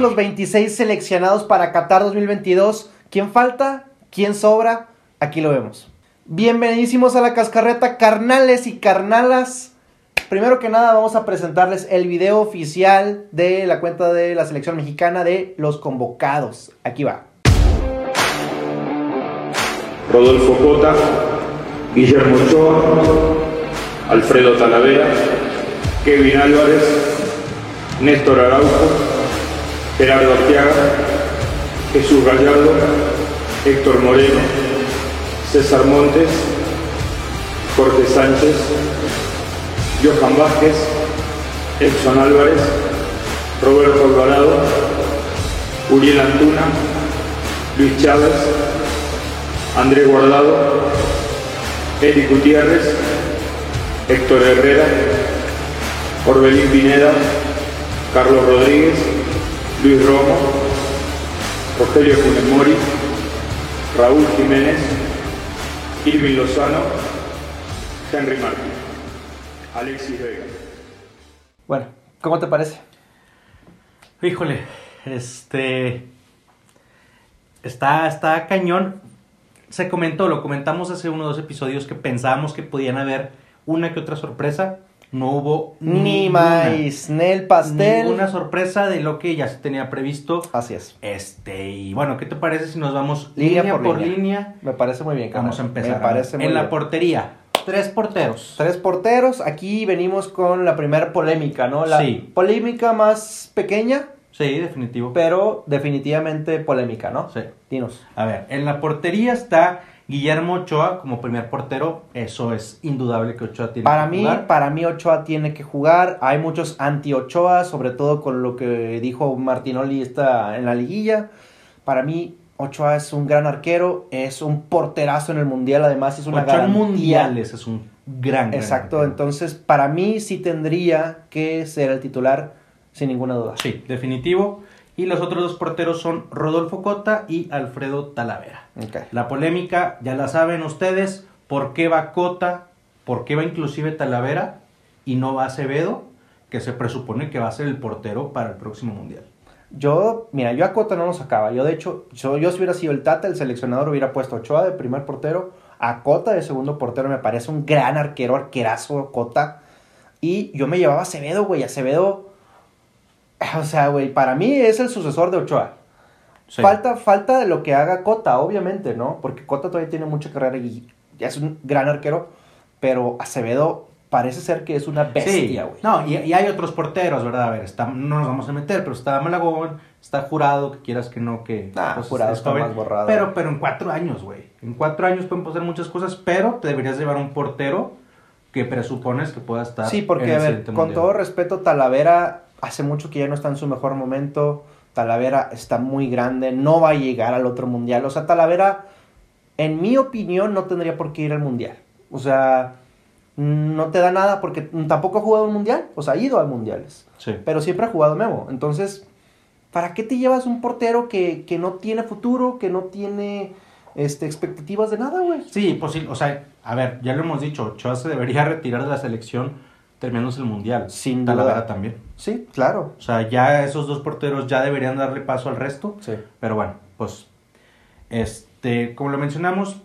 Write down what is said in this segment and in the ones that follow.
los 26 seleccionados para Qatar 2022. ¿Quién falta? ¿Quién sobra? Aquí lo vemos. Bienvenidísimos a la cascarreta, carnales y carnalas. Primero que nada vamos a presentarles el video oficial de la cuenta de la selección mexicana de los convocados. Aquí va. Rodolfo Cota, Guillermo Ochoa, Alfredo Talavera, Kevin Álvarez, Néstor Araujo, Gerardo Arteaga, Jesús Gallardo, Héctor Moreno, César Montes, Jorge Sánchez, Johan Vázquez, Edson Álvarez, Roberto Alvarado, Uriel Antuna, Luis Chávez, Andrés Guardado, Eric Gutiérrez, Héctor Herrera, Orbelín Pineda, Carlos Rodríguez, Luis Romo, Rogelio Funes Mori, Raúl Jiménez, Irving Lozano, Henry Martín, Alexis Vega. Bueno, ¿cómo te parece? Híjole, este. Está, está cañón. Se comentó, lo comentamos hace uno o dos episodios que pensábamos que podían haber una que otra sorpresa. No hubo Ni ninguna. maíz, Nel pastel. Ninguna sorpresa de lo que ya se tenía previsto. Así es. Este, y bueno, ¿qué te parece si nos vamos Línea línea, por por, línea. línea? Me parece muy bien, carnal. Vamos a empezar. Me parece muy en bien. la portería, tres porteros. Tres porteros. Aquí venimos con la primera polémica, ¿no? La Sí. polémica más pequeña, Sí, definitivo. pero definitivamente polémica, ¿no? Sí. Dinos. A ver, en la portería está Guillermo Ochoa como primer portero. Eso es indudable que Ochoa tiene Para que mí, jugar. para mí Ochoa tiene que jugar. Hay muchos anti-Ochoa, sobre todo con lo que dijo Martinoli esta, en la liguilla. Para mí, Ochoa es un gran arquero, es un porterazo en el Mundial, además es una garantía. mundiales es un gran, gran Exacto, entonces para mí sí tendría que ser el titular, sin ninguna duda. Sí, definitivo. Y los otros dos porteros son Rodolfo Cota y Alfredo Talavera. La polémica, ya la saben ustedes, ¿por qué va Cota? ¿Por qué va inclusive Talavera? Y no va Acevedo, que se presupone que va a ser el portero para el próximo Mundial. Yo, mira, yo a Cota no lo sacaba. Yo, de hecho, yo, yo si hubiera sido el Tata, el seleccionador hubiera puesto a Ochoa de primer portero, a Cota de segundo portero. Me parece un gran arquero, arquerazo, Cota. Y yo me llevaba a Acevedo, güey. Acevedo, o sea, güey, para mí es el sucesor de Ochoa. Sí. Falta, falta de lo que haga Cota, obviamente, ¿no? Porque Cota todavía tiene mucha carrera y ya es un gran arquero. Pero Acevedo parece ser que es una bestia, güey. No, y, y hay otros porteros, ¿verdad? A ver, está, no nos vamos a meter, pero está Malagón, está Jurado, que quieras que no, que... Pues, Jurado es está joven. más borrado. Pero, pero en cuatro años, güey. En cuatro años pueden pasar muchas cosas, pero te deberías llevar un portero que presupones que pueda estar Sí, en porque, el a ver, con todo respeto, Talavera hace mucho que ya no está en su mejor momento. Talavera está muy grande, no va a llegar al otro mundial. O sea, Talavera, en mi opinión, no tendría por qué ir al mundial. O sea, no te da nada porque tampoco ha jugado un mundial. O sea, ha ido a mundiales. Sí. Pero siempre ha jugado Memo. Entonces, ¿para qué te llevas un portero que, que no tiene futuro, que no tiene este, expectativas de nada, güey? Sí, posible. O sea, a ver, ya lo hemos dicho, Ochoa se debería retirar de la selección terminándose el mundial. Sin Talavera también. Sí, claro. O sea, ya esos dos porteros ya deberían darle paso al resto. Sí. Pero bueno, pues, este, como lo mencionamos,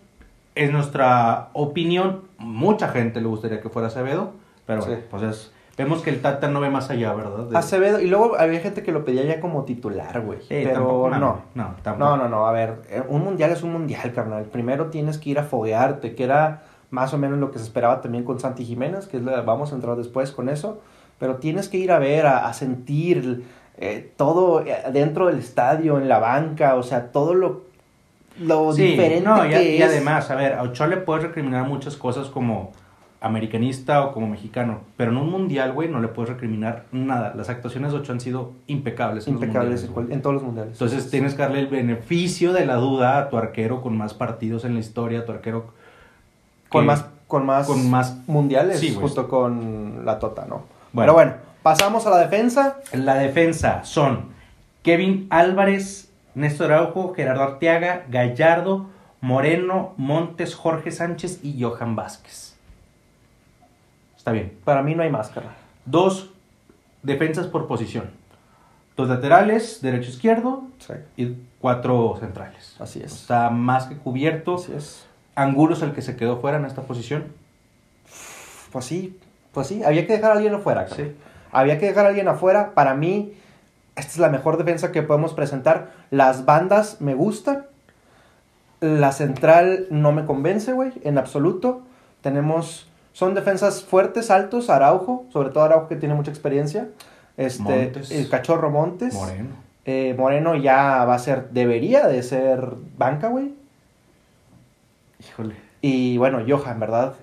es nuestra opinión. Mucha gente le gustaría que fuera Acevedo, pero bueno, Sí. pues es, vemos que el Tata no ve más allá, ¿verdad? De- Acevedo, y luego había gente que lo pedía ya como titular, güey. Sí, pero tampoco, no. no, no, tampoco. No, no, no, a ver, eh, un mundial es un mundial, carnal. Primero tienes que ir a foguearte, que era más o menos lo que se esperaba también con Santi Jiménez, que es la, vamos a entrar después con eso. Pero tienes que ir a ver, a, a sentir eh, todo eh, dentro del estadio, en la banca, o sea, todo lo, lo Sí, diferente no, y, que y es. además, a ver, a Ochoa le puedes recriminar muchas cosas como americanista o como mexicano, pero en un mundial, güey, no le puedes recriminar nada. Las actuaciones de Ochoa han sido impecables. en los impecables en, mundiales, en todos los mundiales. Entonces tienes que darle el beneficio de la duda a tu arquero con más partidos en la historia, a tu arquero con más, con más, con más- mundiales, Sí, junto con la Tota, ¿no? Bueno. Pero bueno, pasamos a la defensa. En la defensa son Kevin Álvarez, Néstor Araujo, Gerardo Arteaga, Gallardo, Moreno, Montes, Jorge Sánchez y Johan Vázquez. Está bien. Para mí no hay más, carnal. Dos defensas por posición. Dos laterales, derecho izquierdo Sí, y cuatro centrales. así es. Está más que cubierto. Así es. Angulo es el que se quedó fuera en esta posición. Pues sí, pues sí, había que dejar a alguien afuera. Sí. Había que dejar a alguien afuera. Para mí, esta es la mejor defensa que podemos presentar. Las bandas me gustan. La central no me convence, güey, en absoluto. Tenemos, son defensas fuertes, altos, Araujo, sobre todo Araujo que tiene mucha experiencia. Este, Montes. el cachorro Montes. Moreno. Eh, Moreno ya va a ser, debería de ser banca, güey. Híjole. Y bueno, Johan, ¿verdad?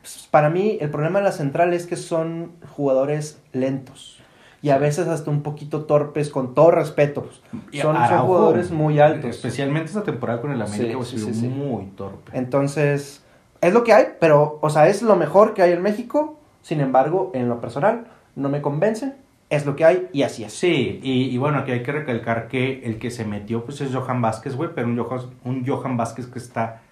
Pues, Para mí, el problema de la central es que son jugadores lentos. Y a veces hasta un poquito torpes, con todo respeto. Y Son, son jugadores muy altos. Especialmente esta temporada con el América, Sí, güey, sí, sí, muy torpe. Entonces, es lo que hay, pero, o sea, es lo mejor que hay en México. Sin embargo, en lo personal, no me convencen. Es lo que hay y así es. Sí, y, y bueno, aquí hay que recalcar que el que se metió pues es Johan Vázquez, güey, pero un Johan, un Johan Vázquez que está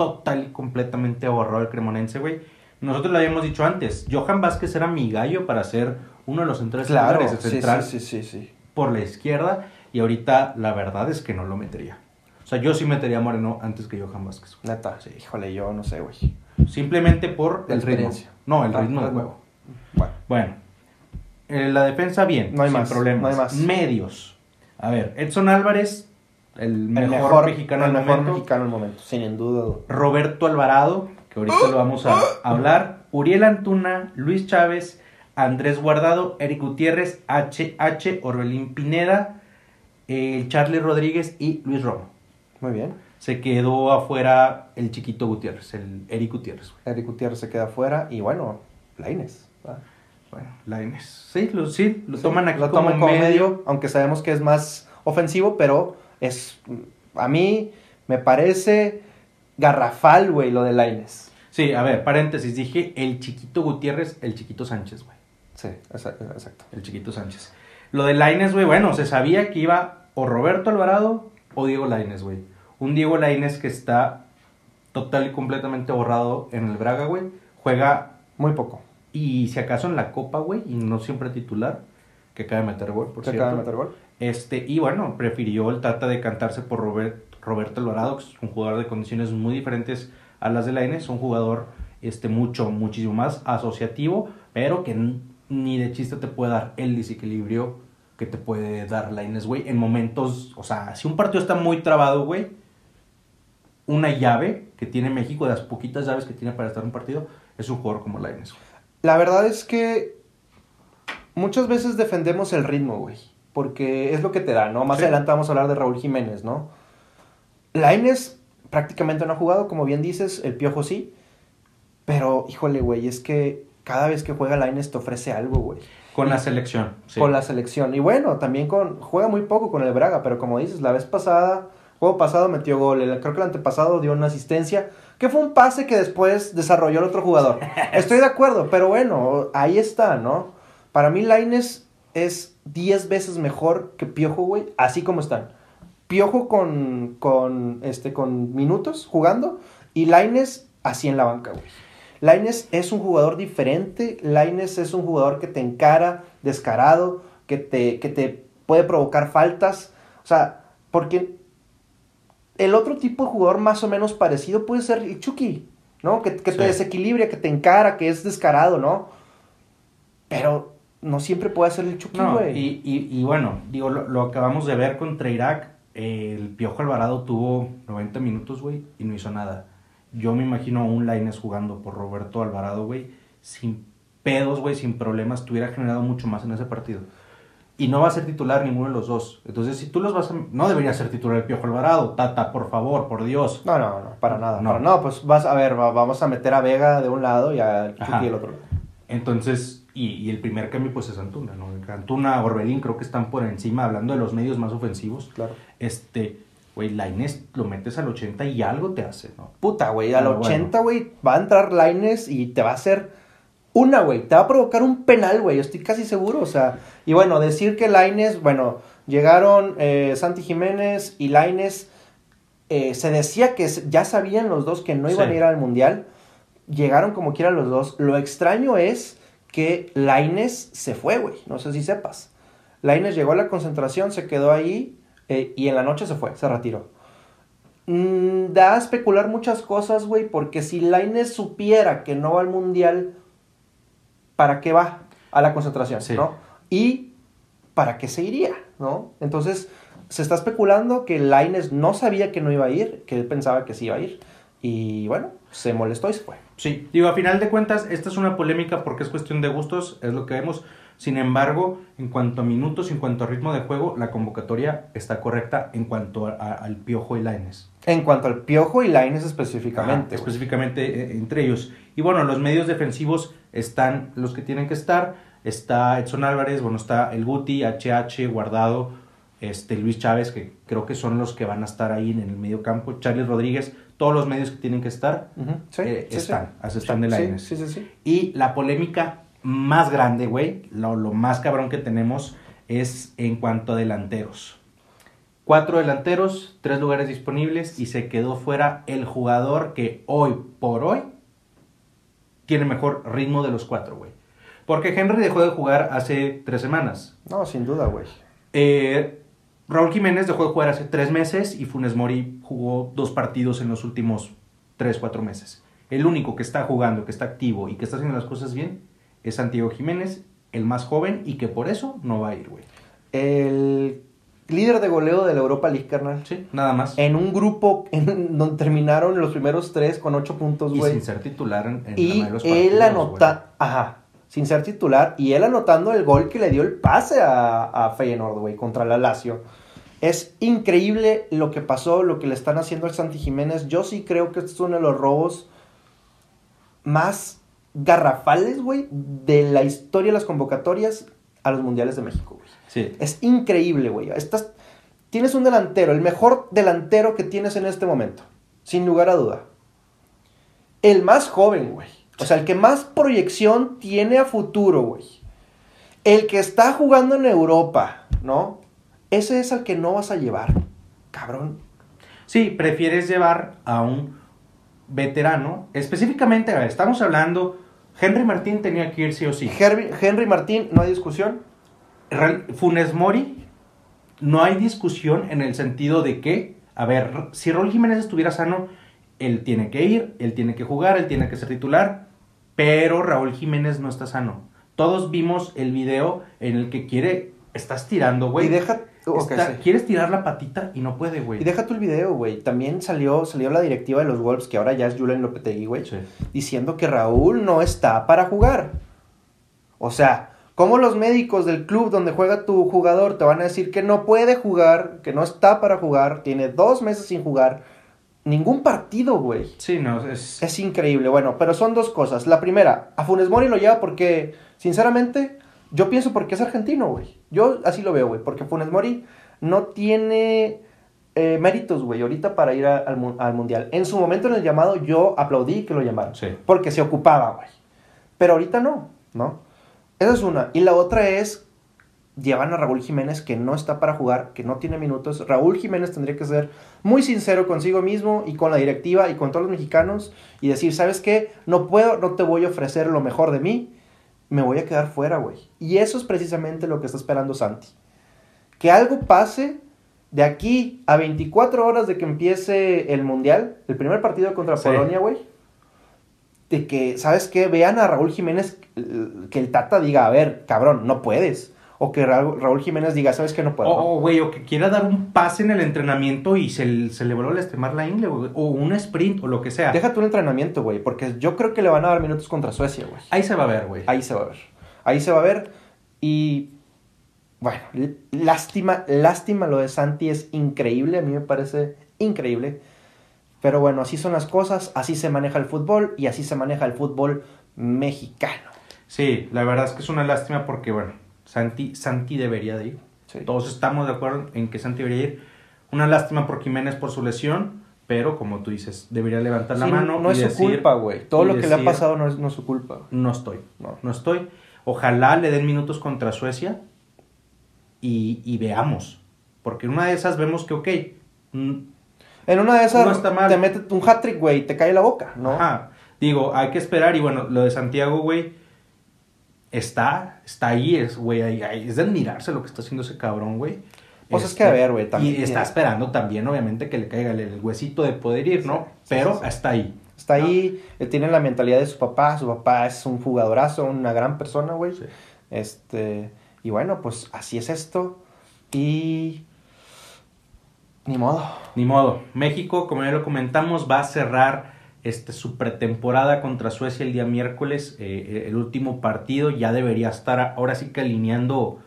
total y completamente borrado del cremonense, güey. Nosotros lo habíamos dicho antes, Johan Vázquez era mi gallo para ser uno de los centrales Claro, titulares, el sí, central sí, sí, sí, por la izquierda, y ahorita la verdad es que no lo metería. O sea, yo sí metería a Moreno antes que Johan Vázquez. güey. Neta, Sí. híjole, yo no sé, güey. Simplemente por La el ritmo. No, el Ah, ritmo de ritmo. juego. Bueno, Bueno, eh, la defensa bien, No hay sin más, problemas. no hay más. Medios. A ver, Edson Álvarez, el mejor, el mejor mexicano el al mejor momento. mexicano al momento, sin duda. Roberto Alvarado, que ahorita lo vamos a hablar. Uriel Antuna, Luis Chávez, Andrés Guardado, Eric Gutiérrez, HH, Orbelín Pineda, eh, Charlie Rodríguez y Luis Romo. Muy bien. Se quedó afuera el chiquito Gutiérrez, el Eric Gutiérrez. güey. Eric Gutiérrez se queda afuera y bueno, Laines. Bueno, Lainez. Sí, lo, sí, lo toman aquí lo como, toman como medio. medio, aunque sabemos que es más ofensivo, pero es a mí me parece garrafal, güey, lo de Laines. Sí, a ver, paréntesis, dije el chiquito Gutiérrez, el chiquito Sánchez, güey. Sí, exa- exacto. El chiquito Sánchez. Lo de Laines, güey, bueno, se sabía que iba o Roberto Alvarado o Diego Laines, güey. Un Diego Laines que está total y completamente borrado en el Braga, güey. Juega Muy poco. y si acaso en la Copa, güey, y no siempre titular, que acaba de meter gol, por Se cierto. acaba de meter gol. Este, y bueno, prefirió el Tata de cantarse por Robert, Roberto Alvarado, que es un jugador de condiciones muy diferentes a las de Lainez, un jugador este, mucho, muchísimo más asociativo, pero que ni de chiste te puede dar el desequilibrio que te puede dar Lainez, güey, en momentos, o sea, si un partido está muy trabado, güey, una llave que tiene México, de las poquitas llaves que tiene para estar un partido, es un jugador como Lainez. La verdad es que muchas veces defendemos el ritmo, güey. Porque es lo que te da, ¿no? Más Sí. adelante vamos a hablar de Raúl Jiménez, ¿no? Laines prácticamente no ha jugado, como bien dices, el Piojo sí. Pero, híjole, güey, es que cada vez que juega Laines te ofrece algo, güey. Con la selección. sí. Con la selección. Y bueno, también con. Juega muy poco con el Braga, pero como dices, la vez pasada, juego pasado metió gol. El- creo que el antepasado dio una asistencia. Que fue un pase que después desarrolló el otro jugador. Estoy de acuerdo, pero bueno, ahí está, ¿no? Para mí, Laines es 10 veces mejor que Piojo, güey, así como están. Piojo con, con, este, con minutos jugando y Laines así en la banca, güey. Laines es un jugador diferente, Laines es un jugador que te encara descarado, que te, que te puede provocar faltas. O sea, porque el otro tipo de jugador más o menos parecido puede ser el Chucky, ¿no? Que, que te desequilibra, que te encara, que es descarado, ¿no? Pero no siempre puede ser el Chucky, No, güey. y, y, y bueno, digo, lo, lo acabamos de ver contra Irak. eh, el Piojo Alvarado tuvo 90 minutos, güey, y no hizo nada. Yo me imagino a un Laines jugando por Roberto Alvarado, güey, sin pedos, güey, sin problemas, te hubiera generado mucho más en ese partido. Y no va a ser titular ninguno de los dos. Entonces, si tú los vas a... No debería ser titular el Piojo Alvarado. Tata, por favor, por Dios. No, no, no, para nada. No. No, no pues vas a ver, va- vamos a meter a Vega de un lado y a. Chucky del otro lado. Entonces, y, y el primer cambio pues es Antuna, ¿no? Antuna, Orbelín creo que están por encima, hablando de los medios más ofensivos. Claro. Este, güey, Lainez lo metes al 80 y algo te hace, ¿no? Puta, güey, al Pero bueno. 80, güey, va a entrar Laines y te va a hacer una, güey. Te va a provocar un penal, güey, estoy casi seguro. O sea, y bueno, decir que Laines, bueno, llegaron eh, Santi Jiménez y Laines. eh, se decía que ya sabían los dos que no iban Sí. a ir al mundial. Llegaron como quieran los dos. Lo extraño es que Laines se fue, güey. No sé si sepas. Laines llegó a la concentración, se quedó ahí eh, y en la noche se fue, se retiró. Mm, da a especular muchas cosas, güey, porque si Laines supiera que no va al mundial, ¿para qué va a la concentración? Sí. ¿no? Y ¿para qué se iría? ¿no? Entonces, se está especulando que Laines no sabía que no iba a ir, que él pensaba que sí iba a ir. Y bueno, se molestó y se fue. Sí, digo, a final de cuentas, esta es una polémica porque es cuestión de gustos, es lo que vemos. Sin embargo, en cuanto a minutos, en cuanto a ritmo de juego, la convocatoria está correcta en cuanto a- a- al Piojo y Laines. En cuanto al Piojo y Laines específicamente. Ajá, güey. específicamente eh, entre ellos. Y bueno, los medios defensivos están los que tienen que estar. Está Edson Álvarez, bueno, está el Guti, HH, Guardado, este, Luis Chávez, que creo que son los que van a estar ahí en el medio campo. Charlie Rodríguez, todos los medios que tienen que estar sí, eh, sí, sí. están, así están de sí. Y la polémica más grande, güey, lo, lo más cabrón que tenemos es en cuanto a delanteros. Cuatro delanteros, tres lugares disponibles y se quedó fuera el jugador que hoy por hoy tiene mejor ritmo de los cuatro, güey. Porque Henry dejó de jugar hace tres semanas. No, sin duda, güey. Eh, Raúl Jiménez dejó de jugar hace tres meses y Funes Mori jugó dos partidos en los últimos tres, cuatro meses. El único que está jugando, que está activo y que está haciendo las cosas bien es Santiago Jiménez, el más joven y que por eso no va a ir, güey. El líder de goleo de la Europa League, carnal. Sí, nada más. En un grupo en donde terminaron los primeros tres con ocho puntos, y güey. sin ser titular en, en la Y mayoría de los él partidos, anota, ajá, sin ser titular, y él anotando el gol que le dio el pase a, a Feyenoord, güey, contra la Lazio. Es increíble lo que pasó, lo que le están haciendo al Santi Jiménez. Yo sí creo que este es uno de los robos más garrafales, güey, de la historia de las convocatorias a los mundiales de México, güey. Sí. Es increíble, güey. Estás, tienes un delantero, el mejor delantero que tienes en este momento, sin lugar a duda. El más joven, güey. O sea, el que más proyección tiene a futuro, güey. El que está jugando en Europa, ¿no? Ese es al que no vas a llevar. Cabrón. Sí, prefieres llevar a un veterano. Específicamente, a ver, estamos hablando. Henry Martín tenía que ir sí o sí. Henry, Henry Martín, no hay discusión. Funes Mori, no hay discusión en el sentido de que, a ver, si Raúl Jiménez estuviera sano, él tiene que ir, él tiene que jugar, él tiene que ser titular, pero Raúl Jiménez no está sano. Todos vimos el video en el que quiere, estás tirando, güey. Y deja. ok, Está- sí. Quieres tirar la patita y no puede, güey. Y deja tú el video, güey. También salió, salió la directiva de los Wolves, que ahora ya es Julian Lopetegui, güey. Sí. diciendo que Raúl no está para jugar. O sea, ¿cómo los médicos del club donde juega tu jugador te van a decir que no puede jugar, que no está para jugar, tiene dos meses sin jugar? Ningún partido, güey. Sí, no, es... Es increíble. Bueno, pero son dos cosas. La primera, a Funes Mori lo lleva porque, sinceramente, yo pienso porque es argentino, güey. Yo así lo veo, güey. Porque Funes Mori no tiene eh, méritos, güey, ahorita para ir a- al, al mundial. En su momento en el llamado yo aplaudí que lo llamaron. Sí. Porque se ocupaba, güey. Pero ahorita no, ¿no? Esa es una. Y la otra es, llevan a Raúl Jiménez que no está para jugar, que no tiene minutos. Raúl Jiménez tendría que ser muy sincero consigo mismo y con la directiva y con todos los mexicanos y decir, ¿sabes qué? No puedo, no te voy a ofrecer lo mejor de mí, me voy a quedar fuera, güey. Y eso es precisamente lo que está esperando Santi. Que algo pase de aquí a 24 horas de que empiece el Mundial, el primer partido contra Sí. Polonia, güey. De que, ¿sabes qué? Vean a Raúl Jiménez, que el Tata diga, a ver, cabrón, no puedes. O que Raúl, Raúl Jiménez diga, ¿sabes qué? No puedo. O, güey, o que quiera dar un pase en el entrenamiento y se, se le vuelve a lastimar la ingle, güey. O un sprint, o lo que sea. Deja tu entrenamiento, güey, porque yo creo que le van a dar minutos contra Suecia, güey. Ahí se va a ver, güey. Ahí se va a ver. Ahí se va a ver. Y bueno, lástima, lástima lo de Santi es increíble, a mí me parece increíble. Pero bueno, así son las cosas, así se maneja el fútbol y así se maneja el fútbol mexicano. Sí, la verdad es que es una lástima porque, bueno, Santi, Santi debería de ir. Sí. Todos estamos de acuerdo en que Santi debería ir. Una lástima por Jiménez por su lesión, pero como tú dices, debería levantar la Sí, mano. no y es su culpa, güey. Todo lo que le ha pasado no es, no es su culpa. No estoy, No. no estoy. Ojalá le den minutos contra Suecia y, y veamos. Porque en una de esas vemos que, ok, mm, En una de esas No está mal. te mete un hat-trick, güey, y te cae la boca, ¿no? Ajá. Digo, hay que esperar. Y bueno, lo de Santiago, güey. Está, está ahí, es, güey, ahí- ahí- es de admirarse lo que está haciendo ese cabrón, güey. Pues es que, a ver, güey, también Y está esperando también, obviamente, que le caiga el, el huesito de poder ir, ¿no? Sí, Pero sí, sí. está ahí. Está ahí, él tiene la mentalidad de su papá, su papá es un jugadorazo, una gran persona, güey. Este, y bueno, pues así es esto. Y ni modo. Ni modo. México, como ya lo comentamos, va a cerrar este, su pretemporada contra Suecia el día miércoles. eh, el último partido ya debería estar ahora sí que alineando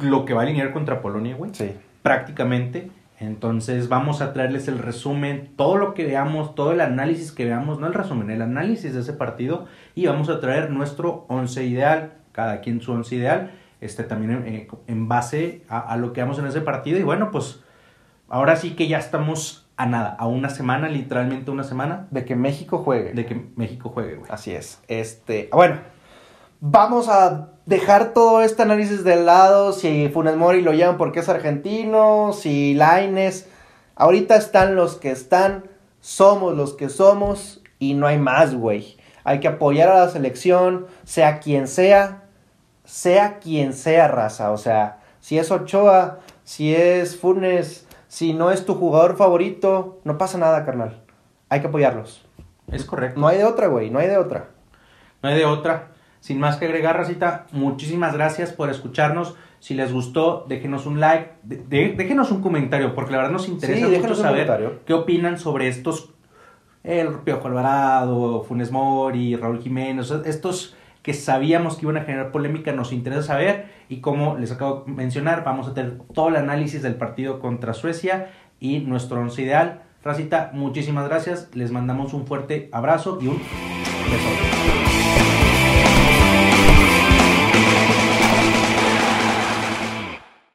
lo que va a alinear contra Polonia, güey. Sí. Prácticamente. Entonces vamos a traerles el resumen, todo lo que veamos, todo el análisis que veamos, no el resumen, el análisis de ese partido. Y vamos a traer nuestro once ideal, cada quien su once ideal, este también en, en- en base a, a lo que vemos en ese partido. Y bueno, pues ahora sí que ya estamos a nada, a una semana, literalmente una semana, De que México juegue. de que México juegue, güey. Así es. Este, bueno, vamos a dejar todo este análisis de lado. Si Funes Mori lo llevan porque es argentino, si Laines. Ahorita están los que están, somos los que somos y no hay más, güey. Hay que apoyar a la selección, sea quien sea, sea quien sea raza. O sea, si es Ochoa, si es Funes, si no es tu jugador favorito, no pasa nada, carnal. Hay que apoyarlos. Es correcto. No hay de otra, güey, no hay de otra. No hay de otra. Sin más que agregar, Racita, muchísimas gracias por escucharnos. Si les gustó, déjenos un like, de- de- déjenos un comentario, porque la verdad nos interesa Sí, mucho saber qué opinan sobre estos, el Piojo Alvarado, Funes Mori, Raúl Jiménez, estos que sabíamos que iban a generar polémica, nos interesa saber. Y como les acabo de mencionar, vamos a tener todo el análisis del partido contra Suecia y nuestro once ideal. Racita, muchísimas gracias. Les mandamos un fuerte abrazo y un beso.